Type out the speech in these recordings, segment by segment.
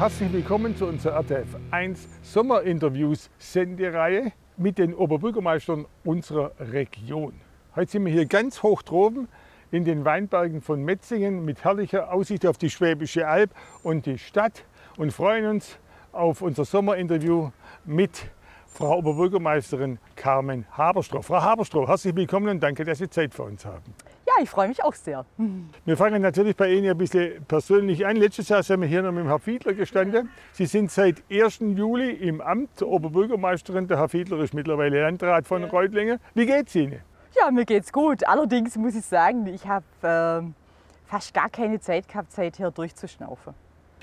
Herzlich willkommen zu unserer RTF 1 Sommerinterviews Sendereihe mit den Oberbürgermeistern unserer Region. Heute sind wir hier ganz hoch droben in den Weinbergen von Metzingen mit herrlicher Aussicht auf die Schwäbische Alb und die Stadt und freuen uns auf unser Sommerinterview mit Frau Oberbürgermeisterin Carmen Haberstroh. Frau Haberstroh, herzlich willkommen und danke, dass Sie Zeit für uns haben. Ja, ich freue mich auch sehr. Wir fangen natürlich bei Ihnen ein bisschen persönlich an. Letztes Jahr sind wir hier noch mit dem Herrn Fiedler gestanden. Sie sind seit 1. Juli im Amt Oberbürgermeisterin. Der Herr Fiedler ist mittlerweile Landrat von Reutlingen. Wie geht's Ihnen? Ja, mir geht's gut. Allerdings muss ich sagen, ich habe äh, fast gar keine Zeit gehabt, seither durchzuschnaufen.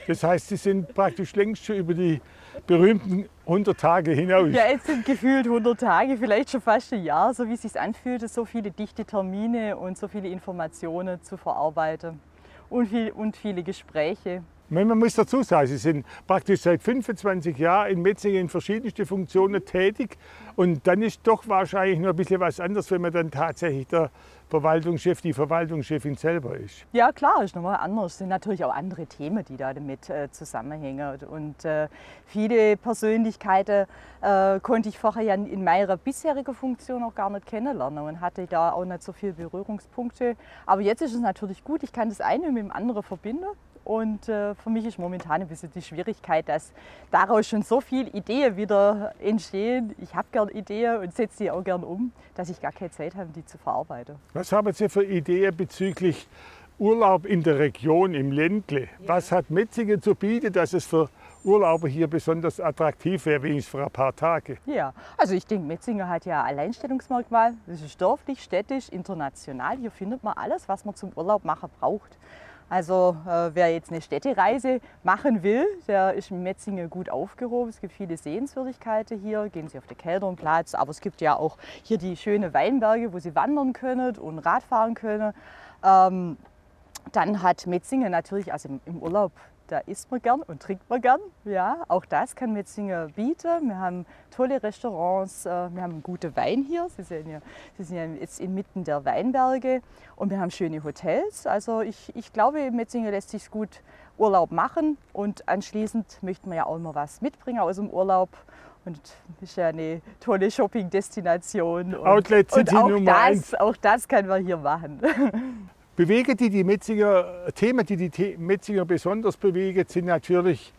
Das heißt, Sie sind praktisch längst schon über die berühmten 100 Tage hinaus. Ja, jetzt sind gefühlt 100 Tage, vielleicht schon fast ein Jahr, so wie es sich anfühlt, so viele dichte Termine und so viele Informationen zu verarbeiten und, viel, und viele Gespräche. Man muss dazu sagen, Sie sind praktisch seit 25 Jahren in Metzingen in verschiedensten Funktionen tätig. Und dann ist doch wahrscheinlich noch ein bisschen was anderes, wenn man dann tatsächlich der Verwaltungschef, die Verwaltungschefin selber ist. Ja klar, ist nochmal anders. Es sind natürlich auch andere Themen, die da damit äh, zusammenhängen. Und äh, viele Persönlichkeiten äh, konnte ich vorher ja in meiner bisherigen Funktion auch gar nicht kennenlernen und hatte da auch nicht so viele Berührungspunkte. Aber jetzt ist es natürlich gut, ich kann das eine mit dem anderen verbinden. Und äh, für mich ist momentan ein bisschen die Schwierigkeit, dass daraus schon so viele Ideen wieder entstehen. Ich habe gerne Ideen und setze die auch gerne um, dass ich gar keine Zeit habe, die zu verarbeiten. Was haben Sie für Ideen bezüglich Urlaub in der Region, im Ländle? Ja. Was hat Metzingen zu bieten, dass es für Urlauber hier besonders attraktiv wäre, wenigstens für ein paar Tage? Ja, also ich denke, Metzingen hat ja ein Alleinstellungsmerkmal. Das ist dörflich, städtisch, international. Hier findet man alles, was man zum Urlaub machen braucht. Also äh, wer jetzt eine Städtereise machen will, der ist in Metzingen gut aufgehoben. Es gibt viele Sehenswürdigkeiten hier. Gehen Sie auf den Keldernplatz, aber es gibt ja auch hier die schönen Weinberge, wo Sie wandern können und Radfahren können. Ähm, dann hat Metzingen natürlich, also im Urlaub da isst man gern und trinkt man gern. Ja, auch das kann Metzingen bieten. Wir haben tolle Restaurants, äh, wir haben gute Wein hier. Sie sind ja, Sie sind ja jetzt inmitten der Weinberge und wir haben schöne Hotels. Also ich, ich glaube, Metzingen lässt sich gut Urlaub machen und anschließend möchten wir ja auch immer was mitbringen aus dem Urlaub. Und ist ja eine tolle Shopping-Destination. Outlets sind und auch Nummer das, eins. auch das können wir hier machen. Bewegen, die die Metzinger, Themen, die die Metzinger besonders bewegen, sind natürlich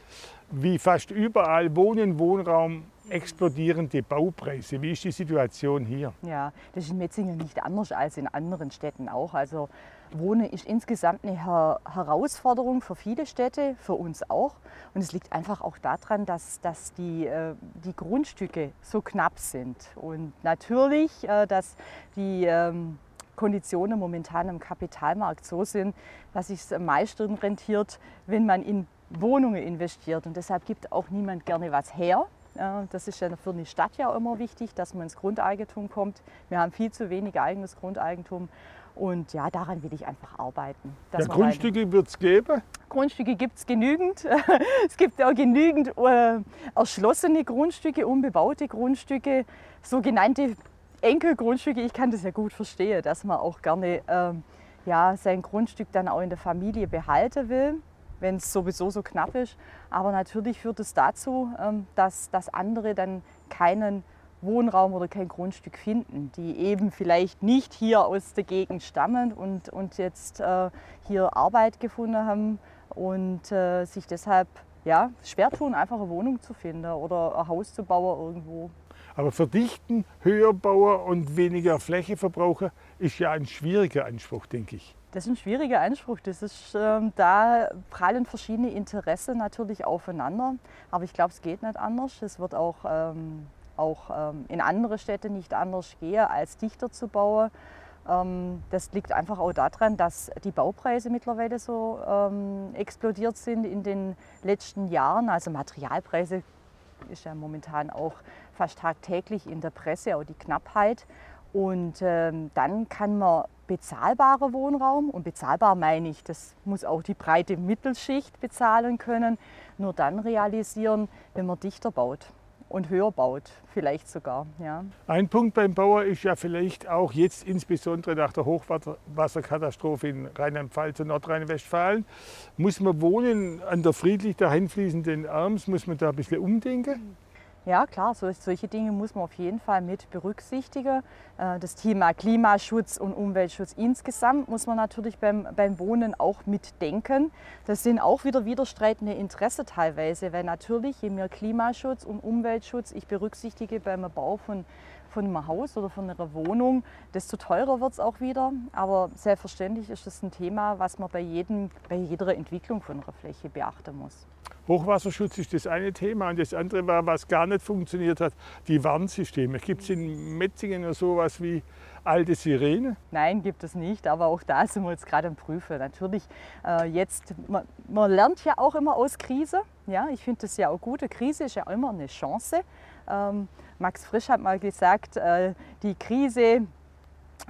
wie fast überall Wohnen, Wohnraum, explodierende Baupreise. Wie ist die Situation hier? Ja, das ist in Metzingen nicht anders als in anderen Städten auch. Also Wohnen ist insgesamt eine Her Herausforderung für viele Städte, für uns auch. Und es liegt einfach auch daran, dass, dass die, äh, die Grundstücke so knapp sind. Und natürlich, äh, dass die ähm, Konditionen momentan am Kapitalmarkt so sind, dass es am meisten rentiert, wenn man in Wohnungen investiert. Und deshalb gibt auch niemand gerne was her. Das ist ja für eine Stadt ja immer wichtig, dass man ins Grundeigentum kommt. Wir haben viel zu wenig eigenes Grundeigentum. Und ja, daran will ich einfach arbeiten. Ja, Grundstücke wird es geben? Grundstücke gibt es genügend. es gibt auch genügend äh, erschlossene Grundstücke, unbebaute Grundstücke, sogenannte Enkelgrundstücke, ich kann das ja gut verstehen, dass man auch gerne ähm, ja, sein Grundstück dann auch in der Familie behalten will, wenn es sowieso so knapp ist. Aber natürlich führt es dazu, ähm, dass, dass andere dann keinen Wohnraum oder kein Grundstück finden, die eben vielleicht nicht hier aus der Gegend stammen und, und jetzt äh, hier Arbeit gefunden haben und äh, sich deshalb ja, schwer tun, einfach eine Wohnung zu finden oder ein Haus zu bauen irgendwo. Aber verdichten, höher bauen und weniger Fläche verbrauchen ist ja ein schwieriger Anspruch, denke ich. Das ist ein schwieriger Anspruch. Das ist, ähm, da prallen verschiedene Interessen natürlich aufeinander. Aber ich glaube, es geht nicht anders. Es wird auch, ähm, auch ähm, in andere Städte nicht anders gehen, als dichter zu bauen. Ähm, das liegt einfach auch daran, dass die Baupreise mittlerweile so ähm, explodiert sind in den letzten Jahren. Also Materialpreise ist ja momentan auch fast tagtäglich in der Presse, auch die Knappheit. Und ähm, dann kann man bezahlbare Wohnraum, und bezahlbar meine ich, das muss auch die breite Mittelschicht bezahlen können, nur dann realisieren, wenn man dichter baut. Und höher baut, vielleicht sogar. Ja. Ein Punkt beim Bauer ist ja vielleicht auch jetzt insbesondere nach der Hochwasserkatastrophe in Rheinland-Pfalz und Nordrhein-Westfalen, muss man wohnen an der friedlich dahinfließenden Arms, muss man da ein bisschen umdenken? Ja, klar, solche Dinge muss man auf jeden Fall mit berücksichtigen. Äh, das Thema Klimaschutz und Umweltschutz insgesamt muss man natürlich beim, beim Wohnen auch mitdenken. Das sind auch wieder widerstreitende Interessen teilweise, weil natürlich, je mehr Klimaschutz und Umweltschutz ich berücksichtige beim Bau von, von einem Haus oder von einer Wohnung, desto teurer wird es auch wieder. Aber selbstverständlich ist das ein Thema, was man bei, jedem, bei jeder Entwicklung von einer Fläche beachten muss. Hochwasserschutz ist das eine Thema und das andere war, was gar nicht funktioniert hat, die Warnsysteme. Gibt es in Metzingen noch sowas wie alte Sirene? Nein, gibt es nicht, aber auch da sind wir jetzt gerade am Prüfen. Natürlich, äh, jetzt, man, man, lernt ja auch immer aus Krise. Ja, ich finde das ja auch gut. Eine Krise ist ja immer eine Chance. Ähm, Max Frisch hat mal gesagt, äh, die Krise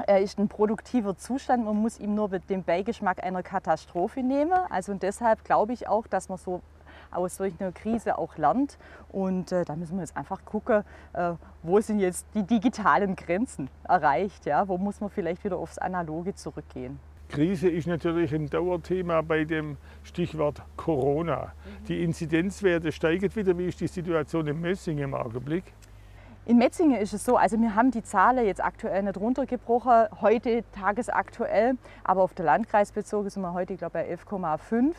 er ist ein produktiver Zustand, man muss ihm nur den Beigeschmack einer Katastrophe nehmen. Also und deshalb glaube ich auch, dass man so aus solch einer Krise auch lernt. Und äh, da müssen wir jetzt einfach gucken, äh, wo sind jetzt die digitalen Grenzen erreicht. Ja? Wo muss man vielleicht wieder aufs Analoge zurückgehen. Krise ist natürlich ein Dauerthema bei dem Stichwort Corona. Mhm. Die Inzidenzwerte steigen wieder. Wie ist die Situation in Messingen im Augenblick? In Metzingen ist es so, also wir haben die Zahlen jetzt aktuell nicht runtergebrochen, heute tagesaktuell, aber auf der Landkreis bezogen sind wir heute, ich glaube, bei 11,5.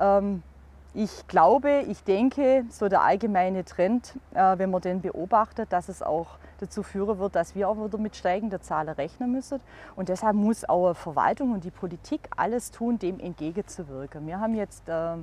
Ähm, ich glaube, ich denke, so der allgemeine Trend, äh, wenn man den beobachtet, dass es auch dazu führen wird, dass wir auch wieder mit steigender Zahlen rechnen müssen. Und deshalb muss auch Verwaltung und die Politik alles tun, dem entgegenzuwirken. Wir haben jetzt äh,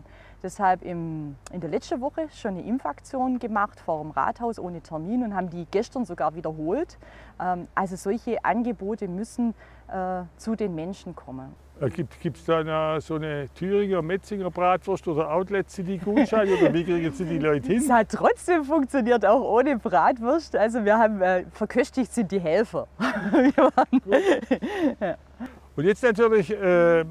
deshalb im, in der letzten Woche schon eine Impfaktion gemacht vor dem Rathaus ohne Termin und haben die gestern sogar wiederholt. Ähm, also solche Angebote müssen äh, zu den Menschen kommen. Äh, Gibt es da so eine Thüringer, Metzinger Bratwurst oder Outlet City Gutschein oder wie kriegen Sie die Leute hin? Es hat trotzdem funktioniert, auch ohne Bratwurst. Also wir haben äh, verköstigt sind die Helfer. ja. Und jetzt natürlich, äh,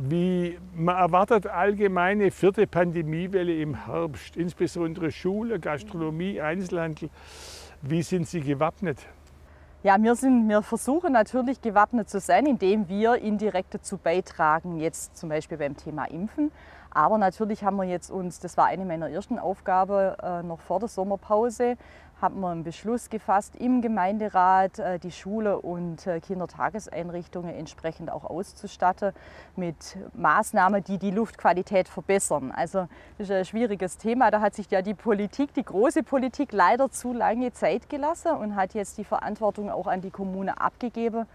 wie man erwartet allgemeine vierte Pandemiewelle im Herbst, insbesondere Schule, Gastronomie, Einzelhandel. Wie sind Sie gewappnet? Ja, wir, sind, wir versuchen natürlich gewappnet zu sein, indem wir indirekt dazu beitragen, jetzt zum Beispiel beim Thema Impfen. Aber natürlich haben wir jetzt uns, das war eine meiner ersten Aufgaben äh, noch vor der Sommerpause, haben wir einen Beschluss gefasst, im Gemeinderat äh, die Schule und äh, Kindertageseinrichtungen entsprechend auch auszustatten mit Maßnahmen, die die Luftqualität verbessern. Also das ist ein schwieriges Thema. Da hat sich ja die Politik, die große Politik, leider zu lange Zeit gelassen und hat jetzt die Verantwortung auch an die Kommune abgegeben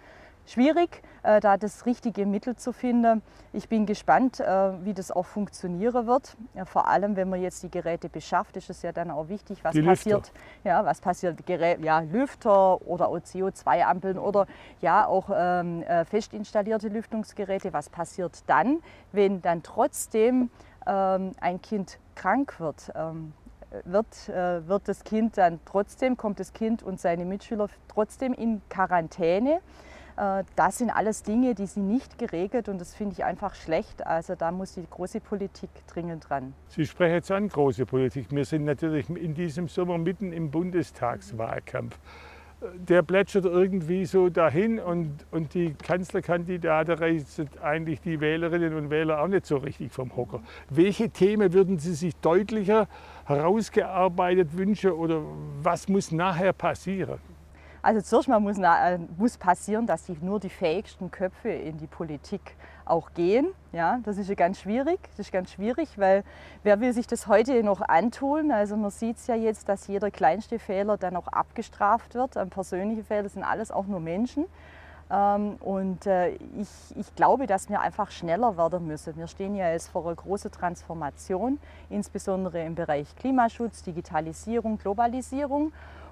schwierig, äh, da das richtige Mittel zu finden. Ich bin gespannt, äh, wie das auch funktionieren wird. Ja, vor allem, wenn man jetzt die Geräte beschafft, ist es ja dann auch wichtig, was die passiert. Ja, was passiert? Gerät, ja, Lüfter oder auch CO2-Ampeln oder ja auch ähm, äh, fest installierte Lüftungsgeräte. Was passiert dann, wenn dann trotzdem ähm, ein Kind krank wird? Ähm, wird, äh, wird das Kind dann trotzdem, kommt das Kind und seine Mitschüler trotzdem in Quarantäne. Äh, das sind alles Dinge, die sind nicht geregelt und das finde ich einfach schlecht. Also da muss die große Politik dringend dran. Sie sprechen jetzt an, große Politik. Wir sind natürlich in diesem Sommer mitten im Bundestagswahlkampf. Der plätschert irgendwie so dahin und, und die Kanzlerkandidaten reißen eigentlich die Wählerinnen und Wähler auch nicht so richtig vom Hocker. Welche Themen würden Sie sich deutlicher herausgearbeitet wünschen oder was muss nachher passieren? Also zuerst mal muss, äh, muss passieren, dass die, nur die fähigsten Köpfe in die Politik auch gehen. Ja, das ist ja ganz schwierig. Das ist ganz schwierig, weil wer will sich das heute noch antun? Also man sieht es ja jetzt, dass jeder kleinste Fehler dann auch abgestraft wird. Persönliche Fehler sind alles auch nur Menschen. Ähm, und äh, ich, ich glaube, dass wir einfach schneller werden müssen. Wir stehen ja jetzt vor einer großen Transformation, insbesondere im Bereich Klimaschutz, Digitalisierung, Globalisierung.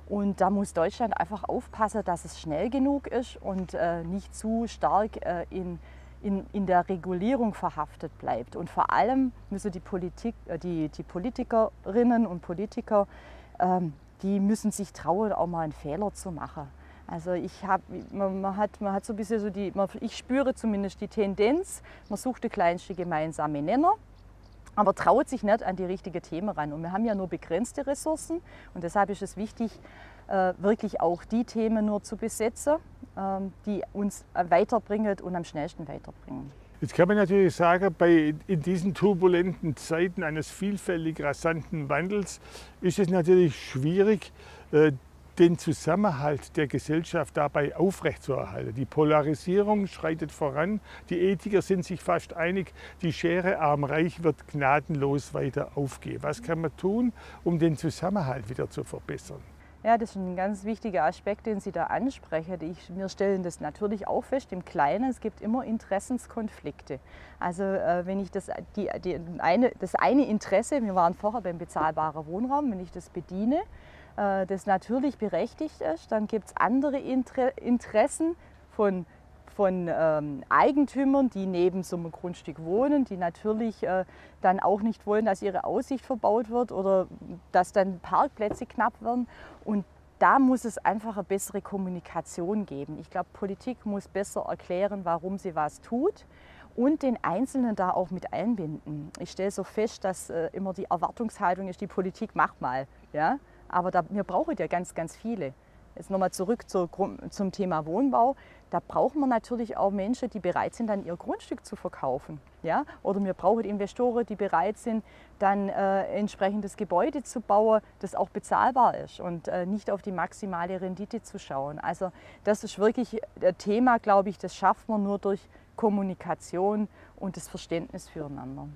Und da muss Deutschland einfach aufpassen, dass es schnell genug ist und äh, nicht zu stark äh, in, in, in der Regulierung verhaftet bleibt. Und vor allem müssen die, Politik, äh, die, die Politikerinnen und Politiker, ähm, die müssen sich trauen, auch mal einen Fehler zu machen. Also ich hab, man, man, hat, man hat so ein bisschen so die, man, ich spüre zumindest die Tendenz, man sucht den kleinsten gemeinsamen Nenner aber traut sich nicht an die richtigen Themen ran. Und wir haben ja nur begrenzte Ressourcen und deshalb ist es wichtig, äh, wirklich auch die Themen nur zu besetzen, ähm, die uns weiterbringen und am schnellsten weiterbringen. Jetzt kann man natürlich sagen, bei, in diesen turbulenten Zeiten eines vielfältig rasanten Wandels ist es natürlich schwierig, äh, den Zusammenhalt der Gesellschaft dabei aufrechtzuerhalten. Die Polarisierung schreitet voran, die Ethiker sind sich fast einig, die Schere arm-reich wird gnadenlos weiter aufgehen. Was kann man tun, um den Zusammenhalt wieder zu verbessern? Ja, das ist ein ganz wichtiger Aspekt, den Sie da ansprechen. Ich, wir stellen das natürlich auch fest im Kleinen. Es gibt immer Interessenskonflikte. Also äh, wenn ich das, die, die, eine, das eine Interesse, wir waren vorher beim bezahlbaren Wohnraum, wenn ich das bediene, das natürlich berechtigt ist. Dann gibt es andere Inter Interessen von, von ähm, Eigentümern, die neben so einem Grundstück wohnen, die natürlich äh, dann auch nicht wollen, dass ihre Aussicht verbaut wird oder dass dann Parkplätze knapp werden. Und da muss es einfach eine bessere Kommunikation geben. Ich glaube, Politik muss besser erklären, warum sie was tut und den Einzelnen da auch mit einbinden. Ich stelle so fest, dass äh, immer die Erwartungshaltung ist, die Politik macht mal. Ja? Aber da, wir brauchen ja ganz, ganz viele. Jetzt nochmal zurück zu, zum Thema Wohnbau. Da brauchen wir natürlich auch Menschen, die bereit sind, dann ihr Grundstück zu verkaufen. Ja? Oder wir brauchen Investoren, die bereit sind, dann äh, entsprechendes Gebäude zu bauen, das auch bezahlbar ist und äh, nicht auf die maximale Rendite zu schauen. Also das ist wirklich ein Thema, glaube ich, das schafft man nur durch Kommunikation und das Verständnis füreinander.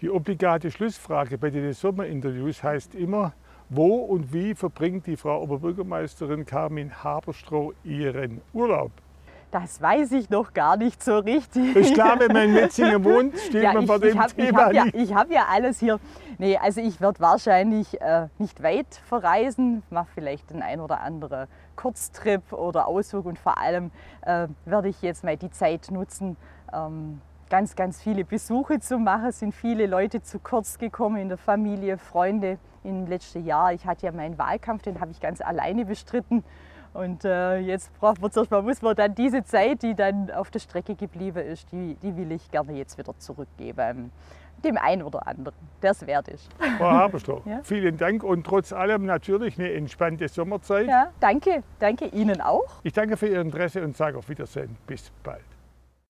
Die obligate Schlussfrage bei den Sommerinterviews heißt immer, wo und wie verbringt die Frau Oberbürgermeisterin Carmin Haberstroh ihren Urlaub? Das weiß ich noch gar nicht so richtig. Ich glaube, wenn man in Metzingen wohnt, steht ja, man bei dem hab, Thema ich habe ja, ich hab ja alles hier. Nee, also ich werde wahrscheinlich äh, nicht weit verreisen, mache vielleicht den ein oder anderen Kurztrip oder Ausflug und vor allem äh, werde ich jetzt mal die Zeit nutzen, ähm, ganz, ganz viele Besuche zu machen. Sind viele Leute zu kurz gekommen in der Familie, Freunde im letzten Jahr. Ich hatte ja meinen Wahlkampf, den habe ich ganz alleine bestritten. Und äh, jetzt braucht man zuerst mal, muss man dann diese Zeit, die dann auf der Strecke geblieben ist, die, die will ich gerne jetzt wieder zurückgeben. Dem einen oder anderen, der es wert ist. Frau Haberstroh, ja? vielen Dank und trotz allem natürlich eine entspannte Sommerzeit. Ja, danke, danke Ihnen auch. Ich danke für Ihr Interesse und sage auf Wiedersehen. Bis bald.